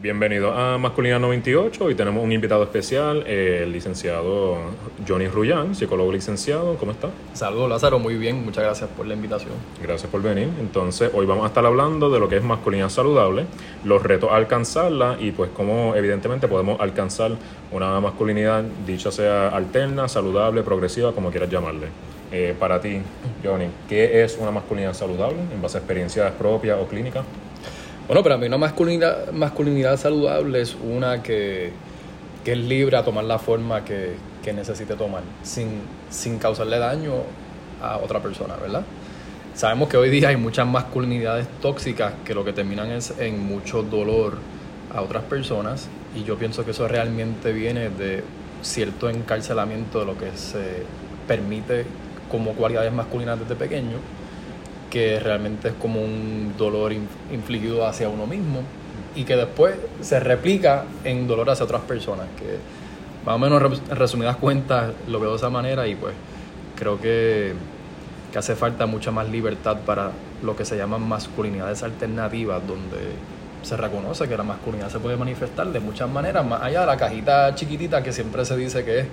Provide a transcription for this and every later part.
Bienvenido a Masculinidad 98. Hoy tenemos un invitado especial, el licenciado Johnny Rullán, psicólogo licenciado. ¿Cómo está? Saludos Lázaro, muy bien, muchas gracias por la invitación. Gracias por venir. Entonces, hoy vamos a estar hablando de lo que es masculinidad saludable, los retos a alcanzarla y pues cómo evidentemente podemos alcanzar una masculinidad, dicha sea alterna, saludable, progresiva, como quieras llamarle. Eh, para ti, Johnny, ¿qué es una masculinidad saludable en base a experiencias propias o clínicas? Bueno, para mí una masculinidad, saludable es una que, que, es libre a tomar la forma que, que necesite tomar, sin, sin causarle daño a otra persona, ¿verdad? Sabemos que hoy día hay muchas masculinidades tóxicas que lo que terminan es en mucho dolor a otras personas y yo pienso que eso realmente viene de cierto encarcelamiento de lo que se permite como cualidades masculinas desde pequeño que realmente es como un dolor infligido hacia uno mismo y que después se replica en dolor hacia otras personas, que más o menos en resumidas cuentas lo veo de esa manera y pues creo que, que hace falta mucha más libertad para lo que se llaman masculinidades alternativas, donde se reconoce que la masculinidad se puede manifestar de muchas maneras, más allá de la cajita chiquitita que siempre se dice que es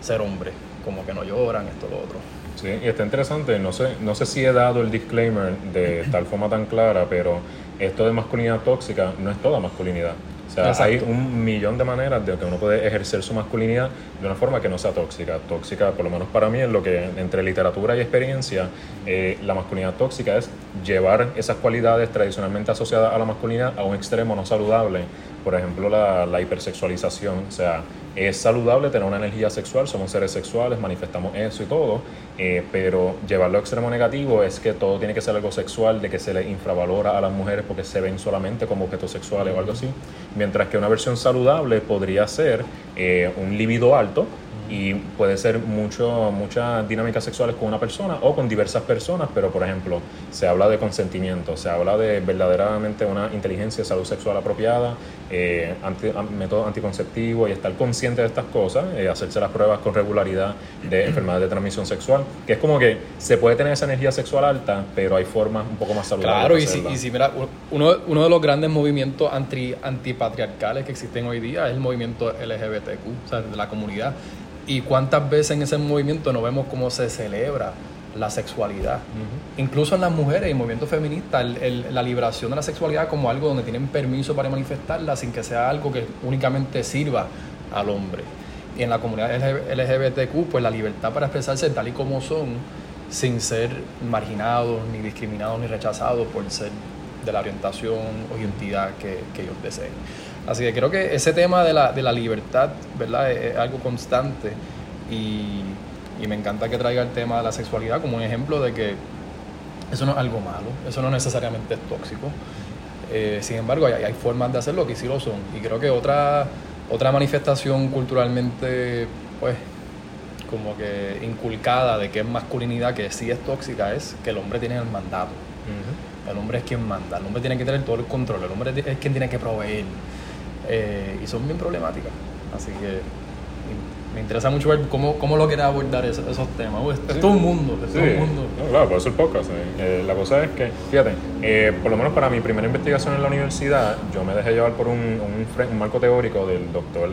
ser hombre, como que no lloran, esto, lo otro. Sí, y está interesante, no sé, no sé si he dado el disclaimer de tal forma tan clara, pero esto de masculinidad tóxica no es toda masculinidad. O sea, hay un millón de maneras de que uno puede ejercer su masculinidad de una forma que no sea tóxica. Tóxica, por lo menos para mí, es lo que entre literatura y experiencia, eh, la masculinidad tóxica es llevar esas cualidades tradicionalmente asociadas a la masculinidad a un extremo no saludable. Por ejemplo, la, la hipersexualización. O sea, es saludable tener una energía sexual, somos seres sexuales, manifestamos eso y todo, eh, pero llevarlo a extremo negativo es que todo tiene que ser algo sexual, de que se le infravalora a las mujeres porque se ven solamente como objetos sexuales o algo así, mientras que una versión saludable podría ser eh, un libido alto, y puede ser mucho, muchas dinámicas sexuales con una persona o con diversas personas, pero por ejemplo, se habla de consentimiento, se habla de verdaderamente una inteligencia, salud sexual apropiada, eh, método anticonceptivo y estar consciente de estas cosas, eh, hacerse las pruebas con regularidad de enfermedades de transmisión sexual, que es como que se puede tener esa energía sexual alta, pero hay formas un poco más saludables. Claro, y si, y si mira, uno, uno de los grandes movimientos anti, antipatriarcales que existen hoy día es el movimiento LGBTQ, o sea, de la comunidad y cuántas veces en ese movimiento no vemos cómo se celebra la sexualidad. Incluso en las mujeres, el movimiento feminista, la liberación de la sexualidad como algo donde tienen permiso para manifestarla sin que sea algo que únicamente sirva al hombre. Y en la comunidad LGBTQ, pues la libertad para expresarse tal y como son, sin ser marginados, ni discriminados, ni rechazados por ser de la orientación o identidad que, que ellos deseen. Así que creo que ese tema de la, de la libertad, ¿verdad? Es, algo constante y, y, me encanta que traiga el tema de la sexualidad como un ejemplo de que eso no es algo malo, eso no necesariamente es tóxico. Eh, sin embargo, hay, hay, formas de hacerlo que sí lo son. Y creo que otra, otra manifestación culturalmente, pues, como que inculcada de que es masculinidad, que sí es tóxica, es que el hombre tiene el mandato. El hombre es quien manda, el hombre tiene que tener todo el control, el hombre es quien tiene que proveer. Eh, y son bien problemáticas. Así que me interesa mucho ver cómo, cómo lo quiere abordar esos, temas. es todo un mundo, es todo un mundo. claro, por eso el podcast. Eh, la cosa es que, fíjate, eh, por lo menos para mi primera investigación en la universidad, yo me dejé llevar por un, un, marco teórico del doctor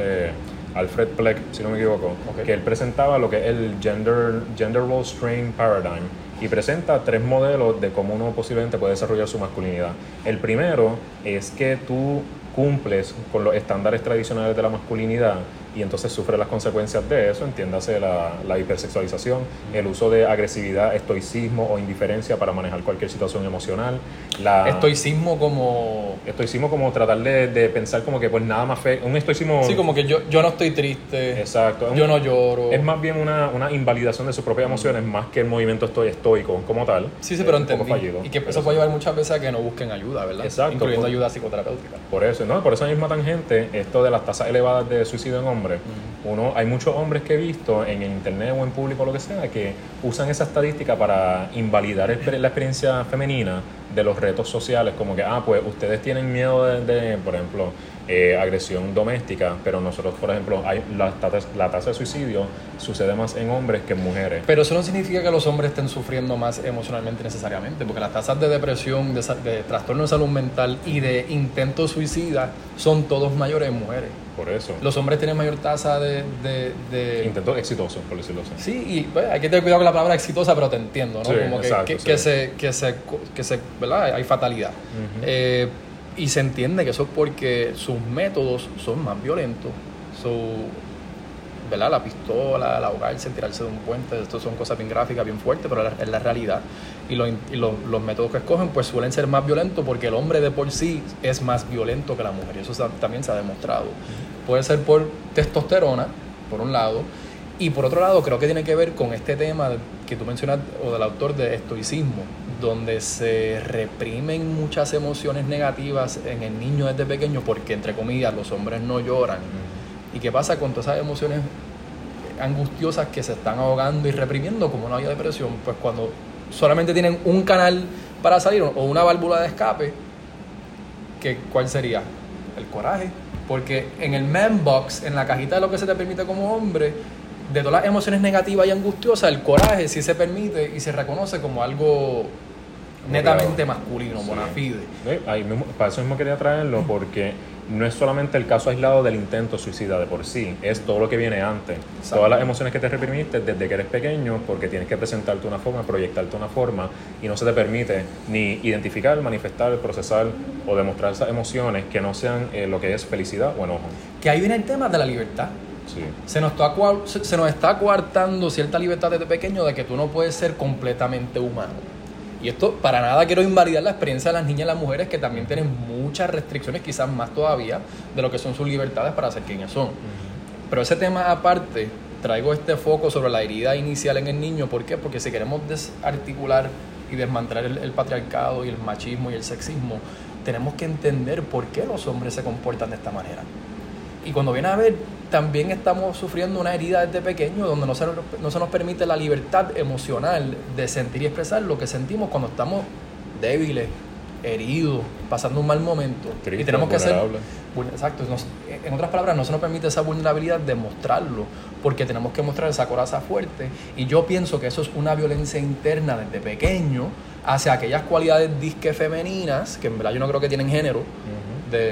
Alfred Pleck, si no me equivoco, que él presentaba lo que es el Gender, gender Role Strain Paradigm y presenta tres modelos de cómo uno posiblemente puede desarrollar su masculinidad. El primero es que tú cumples con los estándares tradicionales de la masculinidad y entonces sufre las consecuencias de eso, entiéndase la, la, hipersexualización, el uso de agresividad, estoicismo o indiferencia para manejar cualquier situación emocional. La, estoicismo como... Estoicismo como tratar de, de pensar como que pues nada más fe... Un estoicismo... Sí, como que yo, yo no estoy triste. Exacto. Yo no lloro. Es más bien una, una invalidación de sus propias emociones más que el movimiento estoy estoico como tal. Sí, sí, pero entendí. y que eso puede llevar muchas veces a que no busquen ayuda, ¿verdad? Exacto. Incluyendo ayuda psicoterapéutica. Por eso, ¿no? Por esa misma tangente, esto de las tasas elevadas de suicidio en hombres, uno, hay muchos hombres que he visto en el internet o en público o lo que sea que usan esa estadística para invalidar la experiencia femenina de los retos sociales, como que, ah, pues ustedes tienen miedo de, por ejemplo, eh, agresión doméstica, pero nosotros, por ejemplo, hay la, la tasa de suicidio sucede más en hombres que en mujeres. Pero eso no significa que los hombres estén sufriendo más emocionalmente necesariamente, porque las tasas de depresión, de, de trastorno de salud mental y de intentos suicidas son todos mayores en mujeres. Por eso. Los hombres tienen mayor tasa de... de, Intentos exitosos, por decirlo así. Sí, y pues, hay que tener cuidado con la palabra exitosa, pero te entiendo, ¿no? Como que, que, se, que, se, que se, ¿verdad? Hay fatalidad. eh, y se entiende que eso es porque sus métodos son más violentos. Su, ¿verdad? La pistola, el ahogarse, tirarse de un puente, esto son cosas bien gráficas, bien fuertes, pero es la realidad. Y, los métodos que escogen pues suelen ser más violentos porque el hombre de por sí es más violento que la mujer. Y eso también se ha demostrado. Puede ser por testosterona, por un lado, y por otro lado creo que tiene que ver con este tema que tú mencionas, o del autor de estoicismo, donde se reprimen muchas emociones negativas en el niño desde pequeño porque, entre comillas, los hombres no lloran. ¿Y qué pasa con todas esas emociones angustiosas que se están ahogando y reprimiendo como vía de depresión? Pues cuando solamente tienen un canal para salir o una válvula de escape, que, ¿cuál sería? El coraje. Porque en el man box, en la cajita de lo que se te permite como hombre, de todas las emociones negativas y angustiosas, el coraje sí se permite y se reconoce como algo netamente masculino, bona fide. para eso mismo quería traerlo, porque no es solamente el caso aislado del intento suicida de por sí, es todo lo que viene antes. Todas las emociones que te reprimiste desde que eres pequeño, porque tienes que presentarte una forma, proyectarte una forma, y no se te permite ni identificar, manifestar, procesar o demostrar esas emociones que no sean eh, lo que es felicidad o enojo. Que ahí viene el tema de la libertad. Sí. Se, nos está, se nos está coartando cierta libertad desde pequeño de que tú no puedes ser completamente humano. Y esto para nada quiero invalidar la experiencia de las niñas y las mujeres que también tienen muchas restricciones, quizás más todavía, de lo que son sus libertades para ser quienes son. Pero ese tema aparte, traigo este foco sobre la herida inicial en el niño. ¿Por qué? Porque si queremos desarticular y desmantelar el, el patriarcado y el machismo y el sexismo, tenemos que entender por qué los hombres se comportan de esta manera. Y cuando viene a ver, también estamos sufriendo una herida desde pequeño donde no se, no se nos permite la libertad emocional de sentir y expresar lo que sentimos cuando estamos débiles, heridos, pasando un mal momento. y tenemos que ser... Exacto. en otras palabras, no se nos permite esa vulnerabilidad de mostrarlo, porque tenemos que mostrar esa coraza fuerte. Y yo pienso que eso es una violencia interna desde pequeño hacia aquellas cualidades disque femeninas, que en verdad yo no creo que tienen género,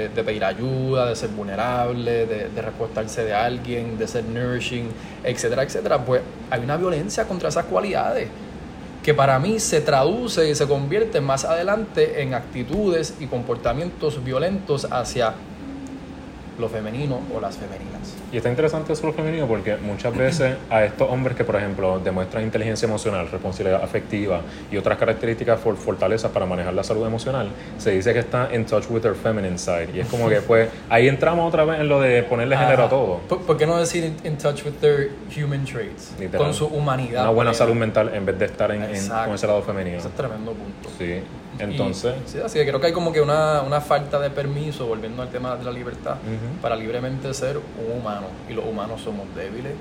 de, pedir ayuda, de ser vulnerable, de, de de alguien, de ser nourishing, etcétera, etcétera, pues hay una violencia contra esas cualidades que para mí se traduce y se convierte más adelante en actitudes y comportamientos violentos hacia lo femenino o las femeninas. Y está interesante eso lo femenino porque muchas veces a estos hombres que, por ejemplo, demuestran inteligencia emocional, responsabilidad afectiva y otras características for fortalezas para manejar la salud emocional, se dice que está in touch with their feminine side. Y es como que, pues, ahí entramos otra vez en lo de ponerle género a todo. ¿Por, qué no decir in touch with their human traits? con su humanidad. Una buena salud mental en vez de estar en, con ese lado femenino. Ese es tremendo punto. Sí. Entonces. sí, así que creo que hay como que una, una falta de permiso, volviendo al tema de la libertad, para libremente ser un humano. Y los humanos somos débiles,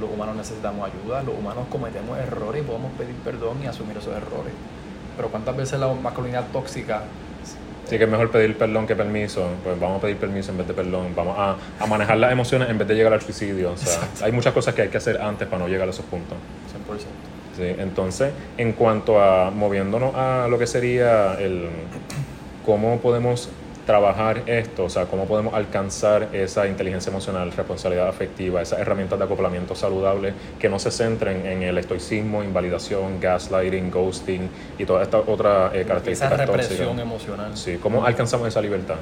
los humanos necesitamos ayuda, los humanos cometemos errores y podemos pedir perdón y asumir esos errores. Pero ¿cuántas veces la masculinidad tóxica Sí, que es mejor pedir perdón que permiso. Pues vamos a pedir permiso en vez de perdón. Vamos a, a manejar las emociones en vez de llegar al suicidio. O sea, hay muchas cosas que hay que hacer antes para no llegar a esos puntos. 100%. Sí, entonces, en cuanto a moviéndonos a lo que sería el cómo podemos trabajar esto, o sea, cómo podemos alcanzar esa inteligencia emocional, responsabilidad afectiva, esas herramientas de acoplamiento saludable que no se centren en el estoicismo, invalidación, gaslighting, ghosting y todas estas otras eh, características esa represión emocional. Sí, ¿cómo alcanzamos esa libertad?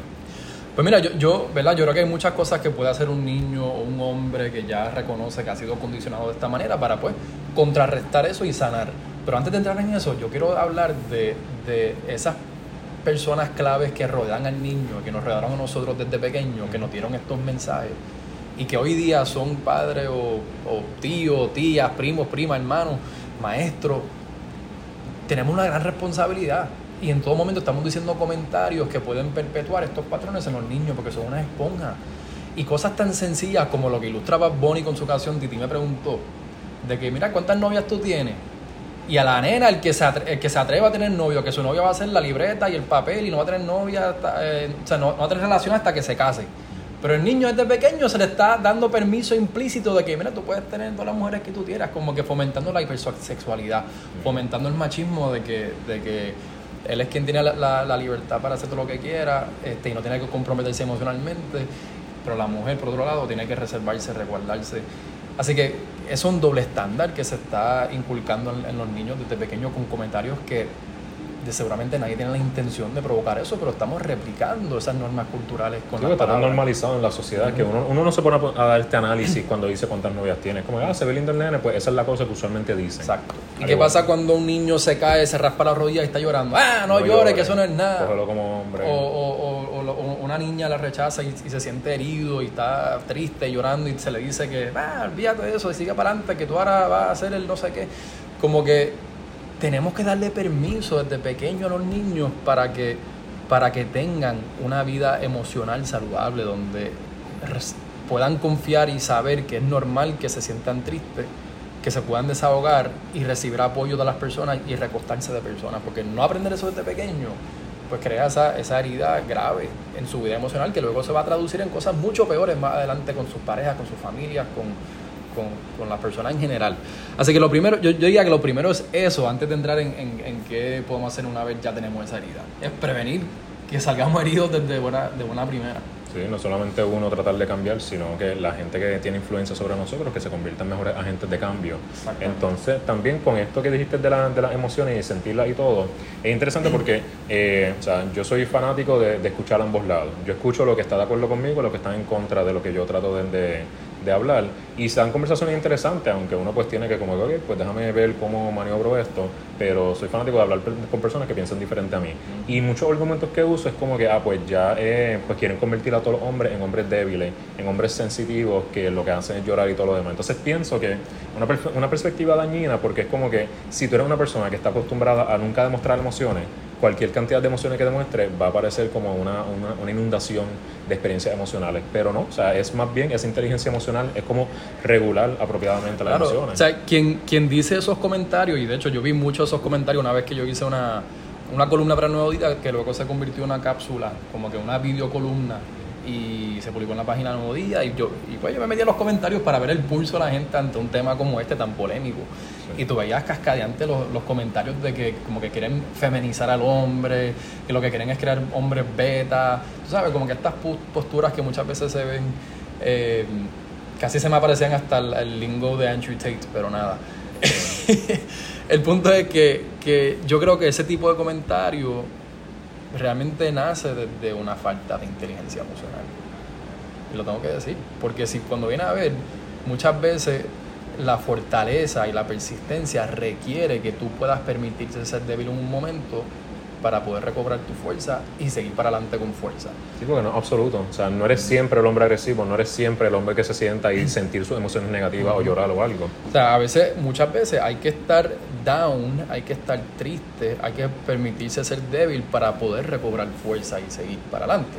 Pues mira, yo, yo, ¿verdad? yo creo que hay muchas cosas que puede hacer un niño o un hombre que ya reconoce que ha sido condicionado de esta manera para pues contrarrestar eso y sanar. Pero antes de entrar en eso, yo quiero hablar de, de esas personas claves que rodean al niño, que nos rodearon a nosotros desde pequeños, que nos dieron estos mensajes y que hoy día son padres o, o tíos, tías, primos, primas, hermanos, maestros. Tenemos una gran responsabilidad y en todo momento estamos diciendo comentarios que pueden perpetuar estos patrones en los niños porque son una esponja. Y cosas tan sencillas como lo que ilustraba Bonnie con su canción, Titi me preguntó, de que mira cuántas novias tú tienes. Y a la nena, el que, se el que se atreva a tener novio, que su novia va a hacer la libreta y el papel y no va a tener novia, eh, o sea, no, va a tener relación hasta que se case. Pero el niño desde pequeño se le está dando permiso implícito de que, mira, tú puedes tener todas las mujeres que tú quieras, como que fomentando la hipersexualidad, fomentando el machismo de que, de que él es quien tiene la, la, libertad para hacer todo lo que quiera este, y no tiene que comprometerse emocionalmente, pero la mujer, por otro lado, tiene que reservarse, resguardarse. Así que es un doble estándar que se está inculcando en, en los niños desde pequeños con comentarios que de seguramente nadie tiene la intención de provocar eso, pero estamos replicando esas normas culturales con sí, tan normalizado en la sociedad que uno, uno, no se pone a, dar este análisis cuando dice cuántas novias tiene. Como, ah, se ve lindo el nene, pues esa es la cosa que usualmente dice Exacto. ¿Y qué pasa cuando un niño se cae, se raspa la rodilla y está llorando? Ah, no, llore, que eso no es nada. como hombre. O, o, o, una niña la rechaza y, se siente herido y está triste llorando y se le dice que, ah, olvídate de eso y sigue para adelante, que tú ahora vas a hacer el no sé qué. Como que tenemos que darle permiso desde pequeño a los niños para que, para que tengan una vida emocional saludable, donde puedan confiar y saber que es normal que se sientan tristes, que se puedan desahogar y recibir apoyo de las personas y recostarse de personas, porque no aprender eso desde pequeño, pues crea esa, esa herida grave en su vida emocional que luego se va a traducir en cosas mucho peores más adelante con sus parejas, con sus familias, con, con, con las personas en general. Así que lo primero, yo, yo, diría que lo primero es eso, antes de entrar en, en, qué podemos hacer una vez ya tenemos esa herida. Es prevenir que salgamos heridos desde buena, de buena primera. Sí, no solamente uno tratar de cambiar, sino que la gente que tiene influencia sobre nosotros, que se conviertan en mejores agentes de cambio. Entonces, también con esto que dijiste de, la, de las emociones y sentirlas y todo, es interesante porque eh, o sea, yo soy fanático de, de, escuchar ambos lados. Yo escucho lo que está de acuerdo conmigo, lo que está en contra de lo que yo trato de, de de hablar y se dan conversaciones interesantes, aunque uno pues tiene que como que, pues déjame ver cómo maniobro esto, pero soy fanático de hablar con personas que piensan diferente a mí. Y muchos argumentos que uso es como que, ah, pues ya eh, pues quieren convertir a todos los hombres en hombres débiles, en hombres sensitivos, que lo que hacen es llorar y todo lo demás. Entonces pienso que una, una perspectiva dañina porque es como que si tú eres una persona que está acostumbrada a nunca demostrar emociones, cualquier cantidad de emociones que demuestre va a parecer como una, una, una, inundación de experiencias emocionales. Pero no, o sea, es más bien esa inteligencia emocional, es como regular apropiadamente las emociones. O sea, quien, quien dice esos comentarios, y de hecho yo vi muchos de esos comentarios una vez que yo hice una, una columna para Nuevo Día, que luego se convirtió en una cápsula, como que una videocolumna y se publicó en la página Nuevo Día y yo y pues yo me metí en los comentarios para ver el pulso de la gente ante un tema como este tan polémico. Y tú veías cascadeante los, los, comentarios de que como que quieren feminizar al hombre que lo que quieren es crear hombres beta. Tú sabes como que estas posturas que muchas veces se ven eh, casi se me aparecían hasta el, lingo de Andrew Tate pero nada. El punto es que, que yo creo que ese tipo de comentarios realmente nace desde una falta de inteligencia emocional. Y lo tengo que decir, porque si cuando viene a ver, muchas veces la fortaleza y la persistencia requiere que tú puedas permitirte ser débil en un momento para poder recobrar tu fuerza y seguir para adelante con fuerza. Sí, porque no, absoluto. O sea, no eres siempre el hombre agresivo, no eres siempre el hombre que se sienta y sentir sus emociones negativas o llorar o algo. O sea, a veces, muchas veces hay que estar down, hay que estar triste, hay que permitirse ser débil para poder recobrar fuerza y seguir para adelante.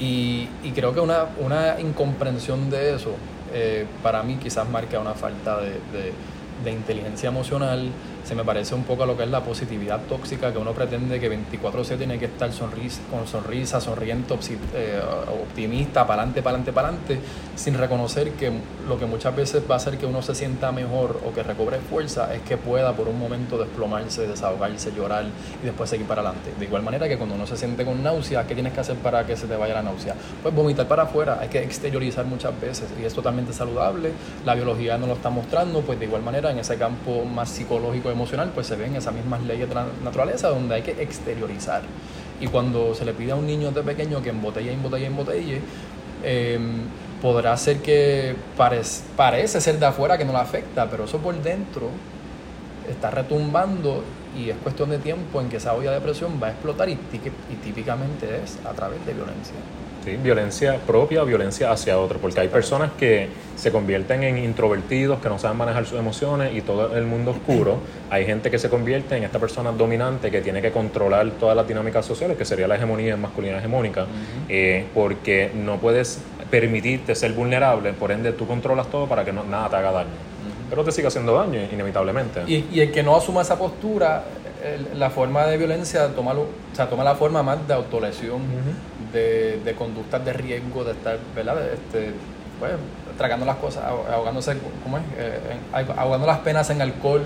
Y, y creo que una, una incomprensión de eso, eh, para mí quizás marca una falta de, de, de inteligencia emocional se me parece un poco a lo que es la positividad tóxica, que uno pretende que 24/7 tiene que estar sonrisa, con sonrisa, sonriente, eh, optimista, para adelante, para adelante, para adelante, sin reconocer que lo que muchas veces va a hacer que uno se sienta mejor o que recobre fuerza es que pueda por un momento desplomarse, desahogarse, llorar y después seguir para adelante. De igual manera que cuando uno se siente con náusea, ¿qué tienes que hacer para que se te vaya la náusea? Pues vomitar para afuera, hay que exteriorizar muchas veces y es totalmente saludable, la biología nos lo está mostrando, pues de igual manera en ese campo más psicológico emocional, pues se ven esas mismas leyes de la naturaleza donde hay que exteriorizar. Y cuando se le pide a un niño de pequeño que embotelle, embotelle, embotelle, eh, podrá ser que parece, parece ser de afuera que no le afecta, pero eso por dentro está retumbando y es cuestión de tiempo en que esa olla de presión va a explotar y típicamente es a través de violencia. Sí, violencia propia o violencia hacia otro, porque hay personas que se convierten en introvertidos, que no saben manejar sus emociones y todo el mundo oscuro. Hay gente que se convierte en esta persona dominante que tiene que controlar todas las dinámicas sociales, que sería la hegemonía masculina hegemónica, eh, porque no puedes permitirte ser vulnerable, por ende tú controlas todo para que no, nada te haga daño. pero te sigue haciendo daño inevitablemente. Y, el que no asuma esa postura, la forma de violencia toma, o sea, toma la forma más de autolesión, de, de, conductas de riesgo, de estar, ¿verdad? Este, pues, tragando las cosas, ahogándose, ¿cómo es? Eh, ahogando las penas en alcohol,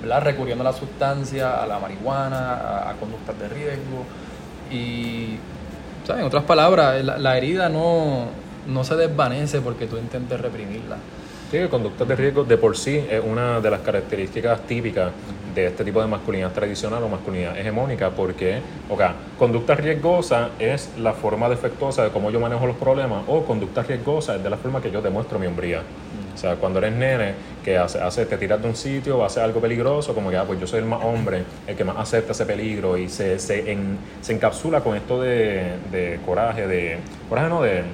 ¿verdad? Recurriendo a la sustancia, a la marihuana, a, conductas de riesgo. Y, ¿sabes? en otras palabras, la, herida no, no se desvanece porque tú intentes reprimirla. Sí, conductas de riesgo de por sí es una de las características típicas de este tipo de masculinidad tradicional o masculinidad hegemónica, porque, ok, conducta riesgosa es la forma defectuosa de cómo yo manejo los problemas, o conducta riesgosa es de la forma que yo demuestro mi hombría. O sea, cuando eres nene, que hace, hace, te tiras de un sitio, hacer algo peligroso, como que, ah, pues yo soy el más hombre, el que más acepta ese peligro y se, se, se encapsula con esto de, de coraje, de, coraje no, de,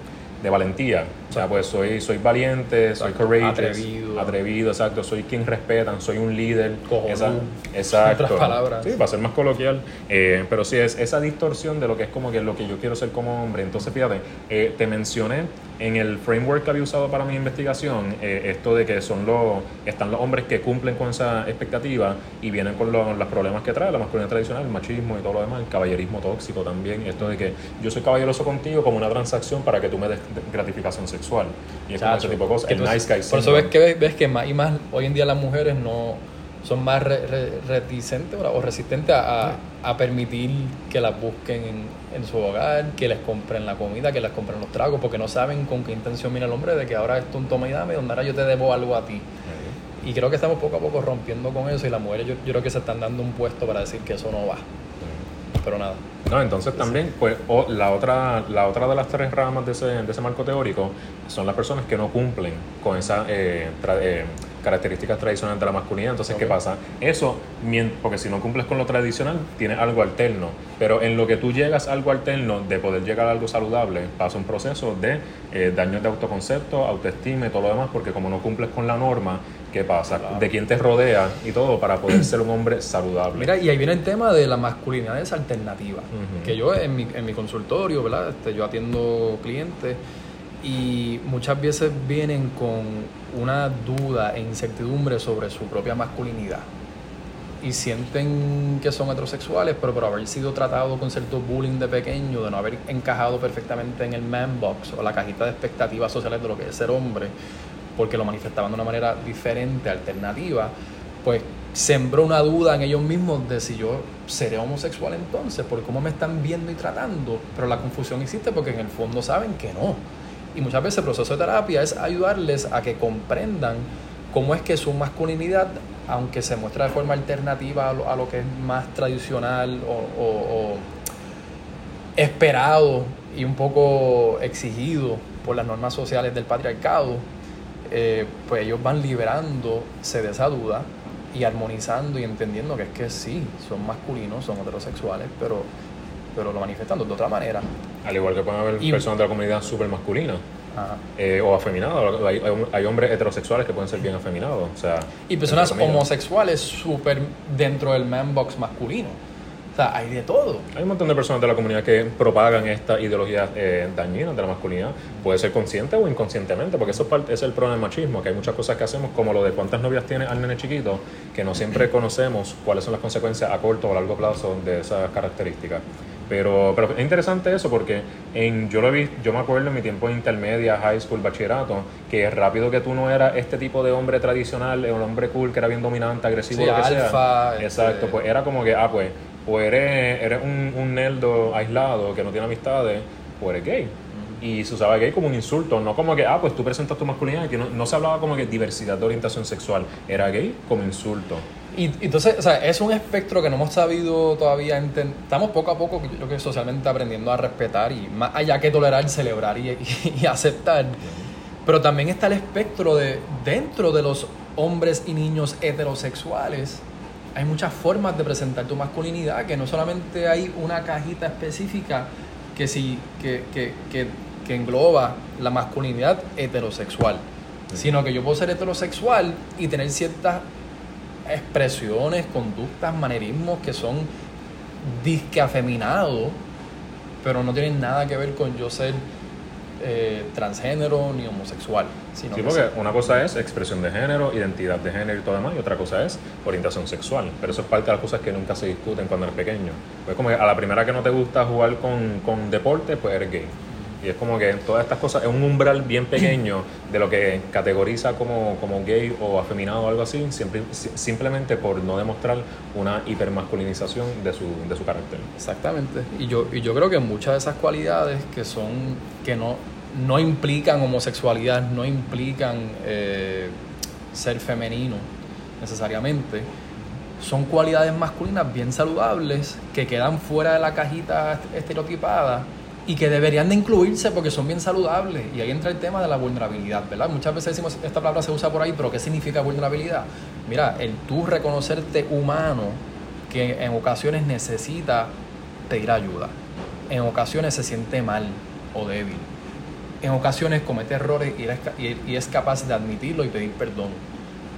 de valentía. O sea, pues soy, soy valiente, soy courageous, atrevido. atrevido, exacto, soy quien respetan, soy un líder. Esa, exacto. Otras palabras. Sí, para ser más coloquial. Eh, pero sí, es esa distorsión de lo que es como que lo que yo quiero ser como hombre. Entonces, fíjate, eh, te mencioné en el framework que había usado para mi investigación, eh, esto de que son los, están los hombres que cumplen con esa expectativa y vienen con los, problemas que trae la masculinidad tradicional, el machismo y todo lo demás, el caballerismo tóxico también, esto de que yo soy caballeroso contigo como una transacción para que tú me des gratificación sexual. Y es como ese tipo de cosas. El nice guy Por eso ves que, ves que más y más hoy en día las mujeres no son más reticentes o resistentes a, a, permitir que las busquen en, en, su hogar, que les compren la comida, que les compren los tragos, porque no saben con qué intención viene el hombre de que ahora esto un toma y dame, donde ahora yo te debo algo a ti. Y creo que estamos poco a poco rompiendo con eso y las mujeres yo, yo creo que se están dando un puesto para decir que eso no va. Pero nada. No, entonces también, pues, la, otra, la otra de las tres ramas de ese, de ese marco teórico son las personas que no cumplen con esa eh, eh, características tradicionales de la masculinidad. Entonces, ¿qué pasa? Eso, porque si no cumples con lo tradicional, tienes algo alterno. Pero en lo que tú llegas a algo alterno, de poder llegar a algo saludable, pasa un proceso de eh, daños de autoconcepto, autoestima y todo lo demás, porque como no cumples con la norma, ¿qué pasa? De quién te rodea y todo para poder ser un hombre saludable. Mira, y ahí viene el tema de la masculinidad alternativa, que yo en mi, en mi consultorio, ¿verdad? Este, yo atiendo clientes y muchas veces vienen con una duda e incertidumbre sobre su propia masculinidad. Y sienten que son heterosexuales, pero por haber sido tratados con cierto bullying de pequeño, de no haber encajado perfectamente en el man box o la cajita de expectativas sociales de lo que es ser hombre, porque lo manifestaban de una manera diferente, alternativa, pues sembró una duda en ellos mismos de si yo seré homosexual entonces, por cómo me están viendo y tratando, pero la confusión existe porque en el fondo saben que no y muchas veces el proceso de terapia es ayudarles a que comprendan cómo es que su masculinidad, aunque se muestra de forma alternativa a lo, que es más tradicional o, esperado y un poco exigido por las normas sociales del patriarcado, eh, pues ellos van liberándose de esa duda y armonizando y entendiendo que es que sí, son masculinos, son heterosexuales, pero pero lo manifestan de otra manera. Al igual que pueden haber personas de la comunidad súper masculinas. Eh, o afeminados. Hay, hombres heterosexuales que pueden ser bien afeminados. O sea, y personas homosexuales súper dentro del man box masculino. O sea, hay de todo. Hay un montón de personas de la comunidad que propagan esta ideología eh, dañina de la masculinidad. Puede ser consciente o inconscientemente, porque eso es, parte, es el problema del machismo, que hay muchas cosas que hacemos, como lo de cuántas novias tiene al nene chiquito, que no siempre conocemos cuáles son las consecuencias a corto o a largo plazo de esas características. Pero, pero es interesante eso porque en, yo lo vi, yo me acuerdo en mi tiempo de intermedia, high school, bachillerato, que rápido que tú no eras este tipo de hombre tradicional, un hombre cool que era bien dominante, agresivo, lo que sea. Este Exacto, pues era como que, ah, pues, o eres, eres un, un nerdo aislado que no tiene amistades, o eres gay y se usaba gay como un insulto, no como que, ah, pues tú presentas tu masculinidad, que no, no, se hablaba como que diversidad de orientación sexual, era gay como insulto. Y entonces, o sea, es un espectro que no hemos sabido todavía entender. Estamos poco a poco, yo creo que socialmente aprendiendo a respetar y más allá que tolerar, celebrar y, y, aceptar. Pero también está el espectro de dentro de los hombres y niños heterosexuales. Hay muchas formas de presentar tu masculinidad, que no solamente hay una cajita específica que, que, que, que engloba la masculinidad heterosexual, sino que yo puedo ser heterosexual y tener ciertas expresiones, conductas, manerismos que son disque afeminados, pero no tienen nada que ver con yo ser eh, transgénero ni homosexual. Sino sí, porque una cosa es expresión de género, identidad de género y todo demás, y otra cosa es orientación sexual. Pero eso es parte de las cosas que nunca se discuten cuando eres pequeño. Pues como que a la primera que no te gusta jugar con, con deporte, pues eres gay. Y es como que todas estas cosas es un umbral bien pequeño de lo que categoriza como, como gay o afeminado o algo así, siempre, simplemente por no demostrar una hipermasculinización de su, de su carácter. Exactamente. Y yo, y yo creo que muchas de esas cualidades que son, que no, no implican homosexualidad, no implican eh, ser femenino necesariamente, son cualidades masculinas bien saludables que quedan fuera de la cajita estereotipada y que deberían de incluirse porque son bien saludables. Y ahí entra el tema de la vulnerabilidad, ¿verdad? Muchas veces decimos, esta palabra se usa por ahí, pero ¿qué significa vulnerabilidad? Mira, el tú reconocerte humano que en ocasiones necesita pedir ayuda, en ocasiones se siente mal o débil, en ocasiones comete errores y es capaz de admitirlo y pedir perdón.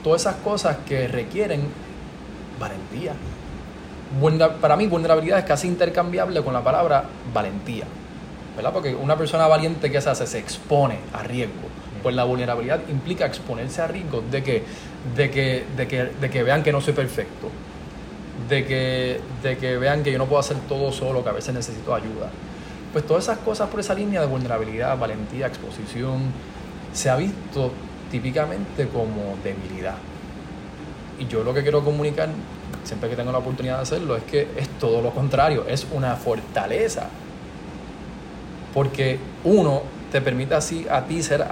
Todas esas cosas que requieren valentía. Para mí, vulnerabilidad es casi intercambiable con la palabra valentía. ¿Verdad? Porque una persona valiente que se hace se expone a riesgo. Pues la vulnerabilidad implica exponerse a riesgo de que, de que, de que, de que vean que no soy perfecto, de que, de que vean que yo no puedo hacer todo solo, que a veces necesito ayuda. Pues todas esas cosas por esa línea de vulnerabilidad, valentía, exposición, se ha visto típicamente como debilidad. Y yo lo que quiero comunicar, siempre que tengo la oportunidad de hacerlo, es que es todo lo contrario, es una fortaleza porque uno te permite así a ti ser,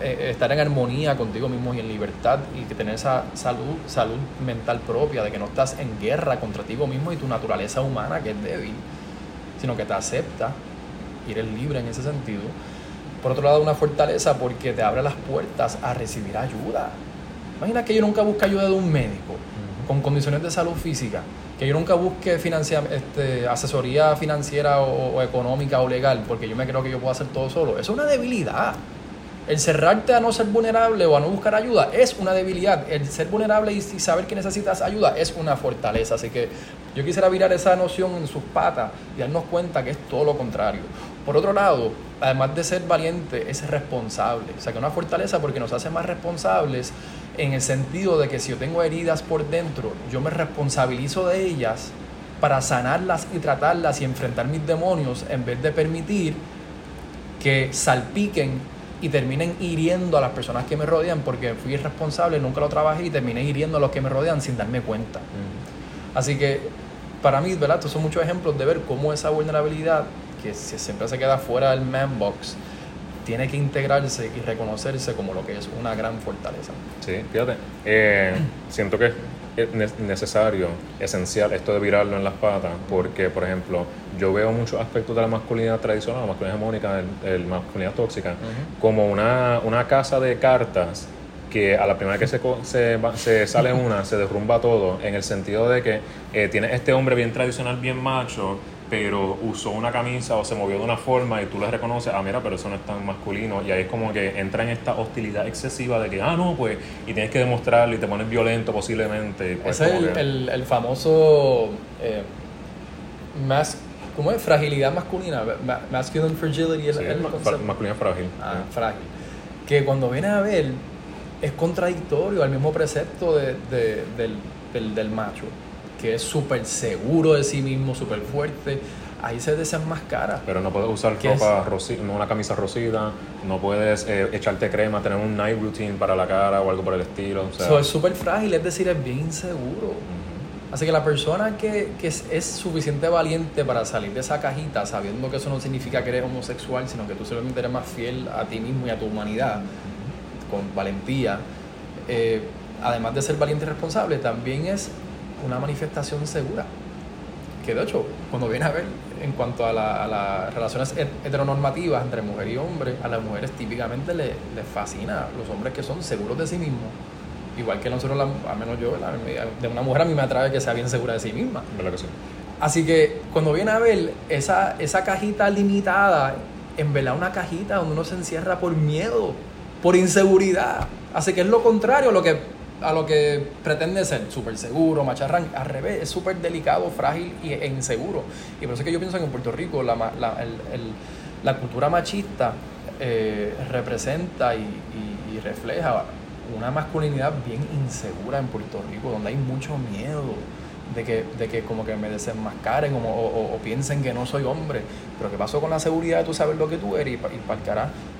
eh, estar en armonía contigo mismo y en libertad y que tener esa salud, salud mental propia, de que no estás en guerra contra ti mismo y tu naturaleza humana que es débil, sino que te acepta y eres libre en ese sentido. Por otro lado, una fortaleza porque te abre las puertas a recibir ayuda. Imagina que yo nunca busque ayuda de un médico con condiciones de salud física que yo nunca busque este, asesoría financiera o, económica o legal porque yo me creo que yo puedo hacer todo solo. Es una debilidad. El cerrarte a no ser vulnerable o a no buscar ayuda es una debilidad. El ser vulnerable y, saber que necesitas ayuda es una fortaleza. Así que yo quisiera virar esa noción en sus patas y darnos cuenta que es todo lo contrario. Por otro lado, además de ser valiente, es responsable. O sea, que una fortaleza porque nos hace más responsables en el sentido de que si yo tengo heridas por dentro, yo me responsabilizo de ellas para sanarlas y tratarlas y enfrentar mis demonios en vez de permitir que salpiquen y terminen hiriendo a las personas que me rodean porque fui irresponsable, nunca lo trabajé y terminé hiriendo a los que me rodean sin darme cuenta. Así que para mí, ¿verdad? Estos son muchos ejemplos de ver cómo esa vulnerabilidad, que siempre se queda fuera del man box, tiene que integrarse y reconocerse como lo que es una gran fortaleza. Sí, fíjate, eh, siento que es necesario, esencial esto de virarlo en las patas, porque, por ejemplo, yo veo muchos aspectos de la masculinidad tradicional, la masculinidad hegemónica, la masculinidad tóxica, como una, una casa de cartas que a la primera que se, se, se, sale una, se derrumba todo, en el sentido de que eh, tiene este hombre bien tradicional, bien macho, pero usó una camisa o se movió de una forma y tú le reconoces, ah, mira, pero eso no es tan masculino. Y ahí es como que entra en esta hostilidad excesiva de que, ah, no, pues, y tienes que demostrarlo y te pones violento posiblemente. Pues Ese es el, el, famoso. Eh, ¿Cómo es? Fragilidad masculina. Masculine fragility. Sí, el, masculinidad frágil. Ah, frágil. Que cuando vienes a ver, es contradictorio al mismo precepto de, de, del, del, del macho que es súper seguro de sí mismo, súper fuerte, ahí se desenmascara. Pero no puedes usar ropa rosida, no una camisa rosida, no puedes eh, echarte crema, tener un night routine para la cara o algo por el estilo. Eso es súper frágil, es decir, es bien inseguro. Así que la persona que, que es, es, suficiente valiente para salir de esa cajita, sabiendo que eso no significa que eres homosexual, sino que tú simplemente eres más fiel a ti mismo y a tu humanidad, con valentía, eh, además de ser valiente y responsable, también es una manifestación segura. Que de hecho, cuando viene a ver, en cuanto a, las relaciones heteronormativas entre mujer y hombre, a las mujeres típicamente les, fascina los hombres que son seguros de sí mismos. Igual que nosotros, al menos yo, de una mujer a mí me atrae que sea bien segura de sí misma. Así que cuando viene a ver esa, esa cajita limitada, en verdad una cajita donde uno se encierra por miedo, por inseguridad. Así que es lo contrario a lo que a lo que pretende ser súper seguro, macharrán, al revés, es súper delicado, frágil e inseguro. Y por eso es que yo pienso que en Puerto Rico la, la, el, la cultura machista eh, representa y, y, refleja una masculinidad bien insegura en Puerto Rico, donde hay mucho miedo de que, de que como que me desenmascaren o, o, piensen que no soy hombre. Pero ¿qué pasó con la seguridad de tú saber lo que tú eres y, y para el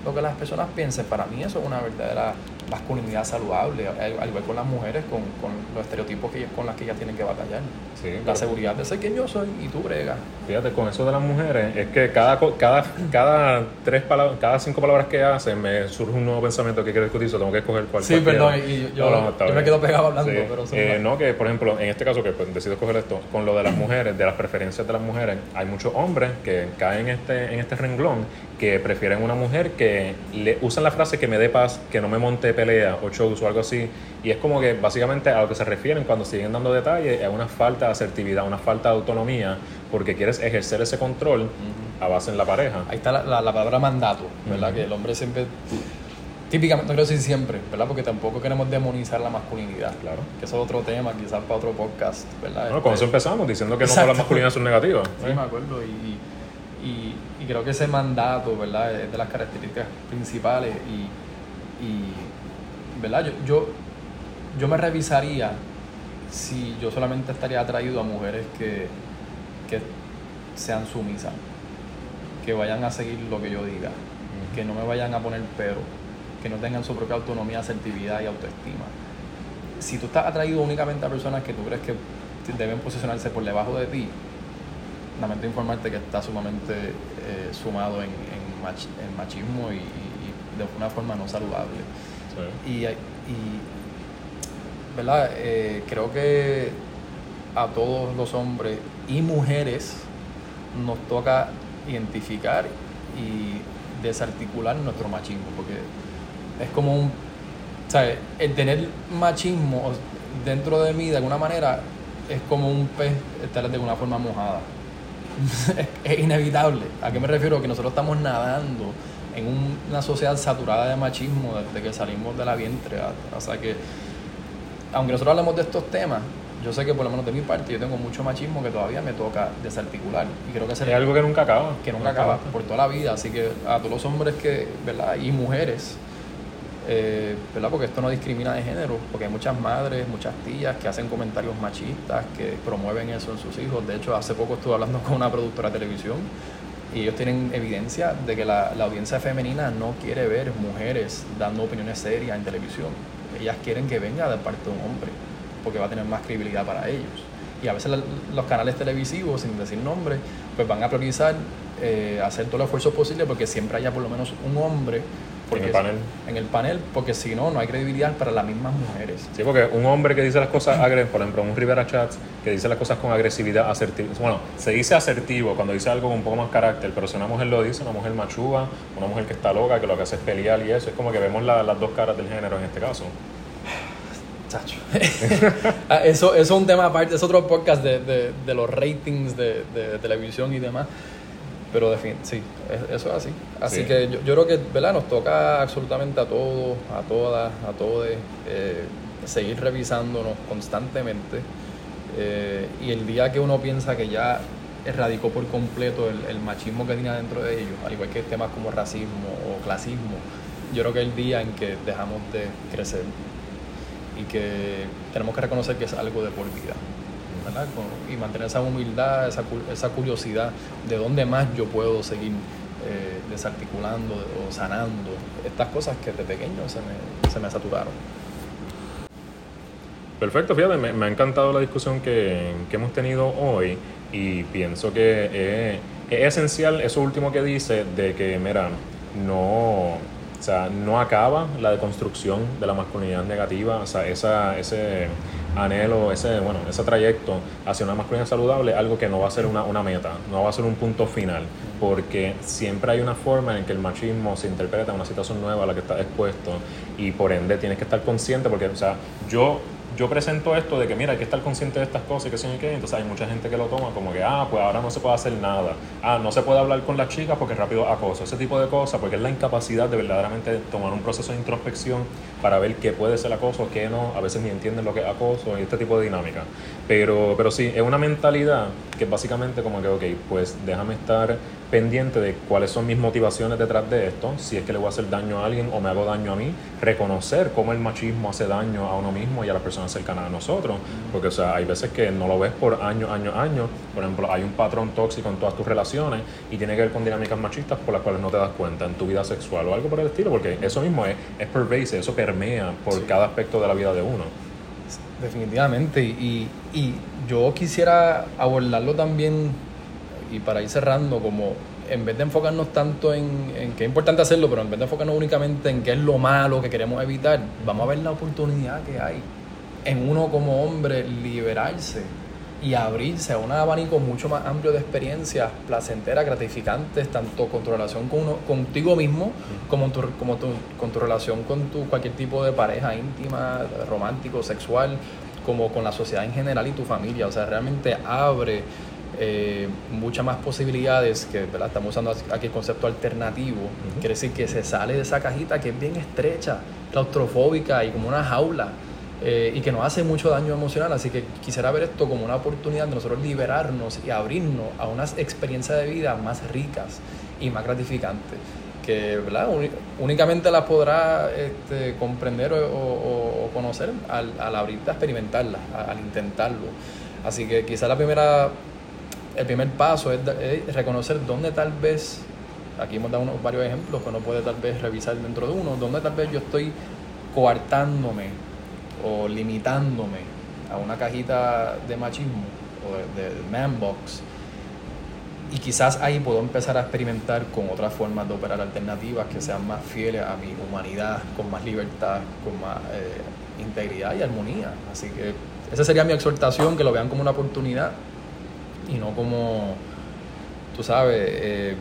lo que las personas piensen? Para mí eso es una verdadera masculinidad saludable, al igual con las mujeres, con, con los estereotipos que con las que ellas tienen que batallar. la seguridad de ser quien yo soy y tú bregas. Fíjate, con eso de las mujeres, es que cada, cada, cada, tres palabras, cada cinco palabras que hacen me surge un nuevo pensamiento que quiero discutir, tengo que escoger cuál. Sí, perdón, y yo, yo, me quedo pegado hablando. Pero eh, no, que por ejemplo, en este caso que pues, decido escoger esto, con lo de las mujeres, de las preferencias de las mujeres, hay muchos hombres que caen en este, en este renglón que prefieren una mujer que le usan la frase que me dé paz, que no me monte pelea o shows o algo así. Y es como que básicamente a lo que se refieren cuando siguen dando detalles es una falta de asertividad, una falta de autonomía, porque quieres ejercer ese control a base en la pareja. Ahí está la, la, palabra mandato, ¿verdad? Que el hombre siempre típicamente, no quiero decir siempre, ¿verdad? Porque tampoco queremos demonizar la masculinidad. Claro. Que eso es otro tema, quizás para otro podcast, ¿verdad? Bueno, con eso este, empezamos, diciendo que no todas las masculinidades son negativas. Sí, me acuerdo. y, y, creo que ese mandato, ¿verdad? Es de las características principales y, ¿verdad? Yo, yo, yo, me revisaría si yo solamente estaría atraído a mujeres que, que sean sumisas, que vayan a seguir lo que yo diga, que no me vayan a poner pero, que no tengan su propia autonomía, asertividad y autoestima. Si tú estás atraído únicamente a personas que tú crees que deben posicionarse por debajo de ti, lamento informarte que está sumamente eh, sumado en, en, machismo y, de una forma no saludable. Y, ¿verdad? Eh, creo que a todos los hombres y mujeres nos toca identificar y desarticular nuestro machismo, porque es como un, ¿sabes? El tener machismo dentro de mí de alguna manera es como un pez estar de una forma mojada es inevitable. ¿A qué me refiero? Que nosotros estamos nadando en una sociedad saturada de machismo desde que salimos de la vientre. O sea que, aunque nosotros hablemos de estos temas, yo sé que por lo menos de mi parte yo tengo mucho machismo que todavía me toca desarticular. Y creo que es algo que nunca acaba. Que nunca acaba por toda la vida. Así que a todos los hombres que, ¿verdad? Y mujeres eh, ¿verdad? Porque esto no discrimina de género, porque hay muchas madres, muchas tías que hacen comentarios machistas, que promueven eso en sus hijos. De hecho, hace poco estuve hablando con una productora de televisión y ellos tienen evidencia de que la, audiencia femenina no quiere ver mujeres dando opiniones serias en televisión. Ellas quieren que venga de parte de un hombre, porque va a tener más credibilidad para ellos. Y a veces los canales televisivos, sin decir nombre, pues van a priorizar eh, hacer todo el esfuerzo posible porque siempre haya por lo menos un hombre en el panel. En el panel, porque si no, no hay credibilidad para las mismas mujeres. Sí, porque un hombre que dice las cosas, por ejemplo, un Rivera Chats, que dice las cosas con agresividad, asertivo. Bueno, se dice asertivo cuando dice algo con un poco más carácter, pero si una mujer lo dice, una mujer machuga, una mujer que está loca, que lo que hace es pelear y eso, es como que vemos las dos caras del género en este caso. Chacho. Ah, eso, eso es un tema aparte, es otro podcast de, de, de los ratings de, de televisión y demás. Pero sí, eso es así. Así que yo, creo que ¿verdad? nos toca absolutamente a todos, a todas, a todos, eh, seguir revisándonos constantemente. Eh, y el día que uno piensa que ya erradicó por completo el, machismo que tiene dentro de ellos, al igual que temas como racismo o clasismo, yo creo que es el día en que dejamos de crecer y que tenemos que reconocer que es algo de por vida y mantener esa humildad, esa, esa, curiosidad de dónde más yo puedo seguir eh, desarticulando o sanando estas cosas que de pequeño se me, se me saturaron. Perfecto, fíjate, me, ha encantado la discusión que, que, hemos tenido hoy y pienso que es esencial eso último que dice de que, mira, no, o sea, no acaba la deconstrucción de la masculinidad negativa, o sea, esa, ese anhelo, ese, bueno, ese trayecto hacia una masculinidad saludable, algo que no va a ser una, una meta, no va a ser un punto final, porque siempre hay una forma en que el machismo se interpreta en una situación nueva a la que está expuesto y por ende tienes que estar consciente, porque, o sea, yo yo presento esto de que, mira, hay que estar consciente de estas cosas y que sé qué, entonces hay mucha gente que lo toma como que, ah, pues ahora no se puede hacer nada, ah, no se puede hablar con las chicas porque rápido acoso, ese tipo de cosas, porque es la incapacidad de verdaderamente tomar un proceso de introspección para ver qué puede ser acoso, qué no, a veces ni entienden lo que es acoso y este tipo de dinámica. Pero, pero sí, es una mentalidad que básicamente como que, ok, pues déjame estar pendiente de cuáles son mis motivaciones detrás de esto, si es que le voy a hacer daño a alguien o me hago daño a mí, reconocer cómo el machismo hace daño a uno mismo y a las personas cercanas a nosotros, porque o sea, hay veces que no lo ves por años, años, años, por ejemplo, hay un patrón tóxico en todas tus relaciones y tiene que ver con dinámicas machistas por las cuales no te das cuenta en tu vida sexual o algo por el estilo, porque eso mismo es, es pervasive, eso permea por cada aspecto de la vida de uno. Definitivamente, y, y yo quisiera abordarlo también y para ir cerrando, como en vez de enfocarnos tanto en, en que es importante hacerlo, pero en vez de enfocarnos únicamente en qué es lo malo que queremos evitar, vamos a ver la oportunidad que hay en uno como hombre liberarse y abrirse a un abanico mucho más amplio de experiencias placenteras, gratificantes, tanto con tu relación con uno, contigo mismo, como, tu, como tu, con tu relación con tu, cualquier tipo de pareja íntima, romántico, sexual, como con la sociedad en general y tu familia. O sea, realmente abre eh, muchas más posibilidades, que ¿verdad? estamos usando aquí el concepto alternativo, quiere decir que se sale de esa cajita que es bien estrecha, claustrofóbica y como una jaula. Eh, y que nos hace mucho daño emocional, así que quisiera ver esto como una oportunidad de nosotros liberarnos y abrirnos a unas experiencias de vida más ricas y más gratificantes, que ¿verdad? únicamente las podrá este, comprender o, conocer al, al abrirte a experimentarlas, al intentarlo. Así que quizá la primera el primer paso es, reconocer dónde tal vez, aquí hemos dado unos, varios ejemplos que uno puede tal vez revisar dentro de uno, dónde tal vez yo estoy coartándome o limitándome a una cajita de machismo o de, man box. Y quizás ahí puedo empezar a experimentar con otras formas de operar alternativas que sean más fieles a mi humanidad, con más libertad, con más eh, integridad y armonía. Así que esa sería mi exhortación, que lo vean como una oportunidad y no como, tú sabes, eh,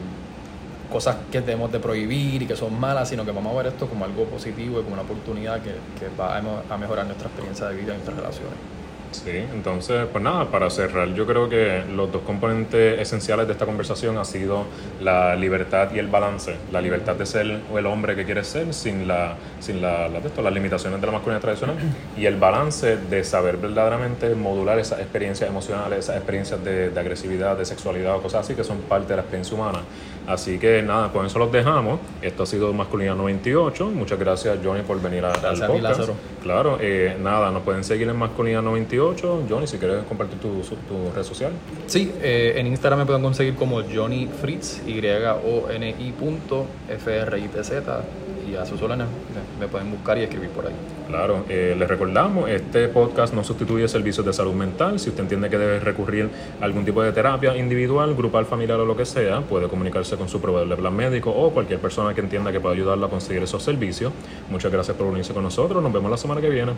cosas que debemos de prohibir y que son malas, sino que vamos a ver esto como algo positivo y como una oportunidad que, que va a mejorar nuestra experiencia de vida y nuestras relaciones. Sí, entonces, pues nada, para cerrar, yo creo que los dos componentes esenciales de esta conversación ha sido la libertad y el balance. La libertad de ser el hombre que quieres ser sin, la, sin la, las limitaciones de la masculinidad tradicional y el balance de saber verdaderamente modular esas experiencias emocionales, esas experiencias de, de agresividad, de sexualidad o cosas así que son parte de la experiencia humana. Así que nada, con eso los dejamos. Esto ha sido Masculinidad 98. Muchas gracias, Johnny, por venir a, gracias al podcast. claro, eh, nada, nos pueden seguir en Masculinidad 98. Johnny, si quieres compartir tu, tu red social. Sí, eh, en Instagram me pueden conseguir como Johnny Fritz, Y-O-N-I punto F-R-I-T-Z y a sus órdenes me pueden buscar y escribir por ahí. Claro, eh, les recordamos, este podcast no sustituye servicios de salud mental. Si usted entiende que debe recurrir a algún tipo de terapia individual, grupal, familiar o lo que sea, puede comunicarse con su proveedor de plan médico o cualquier persona que entienda que pueda ayudarlo a conseguir esos servicios. Muchas gracias por unirse con nosotros. Nos vemos la semana que viene.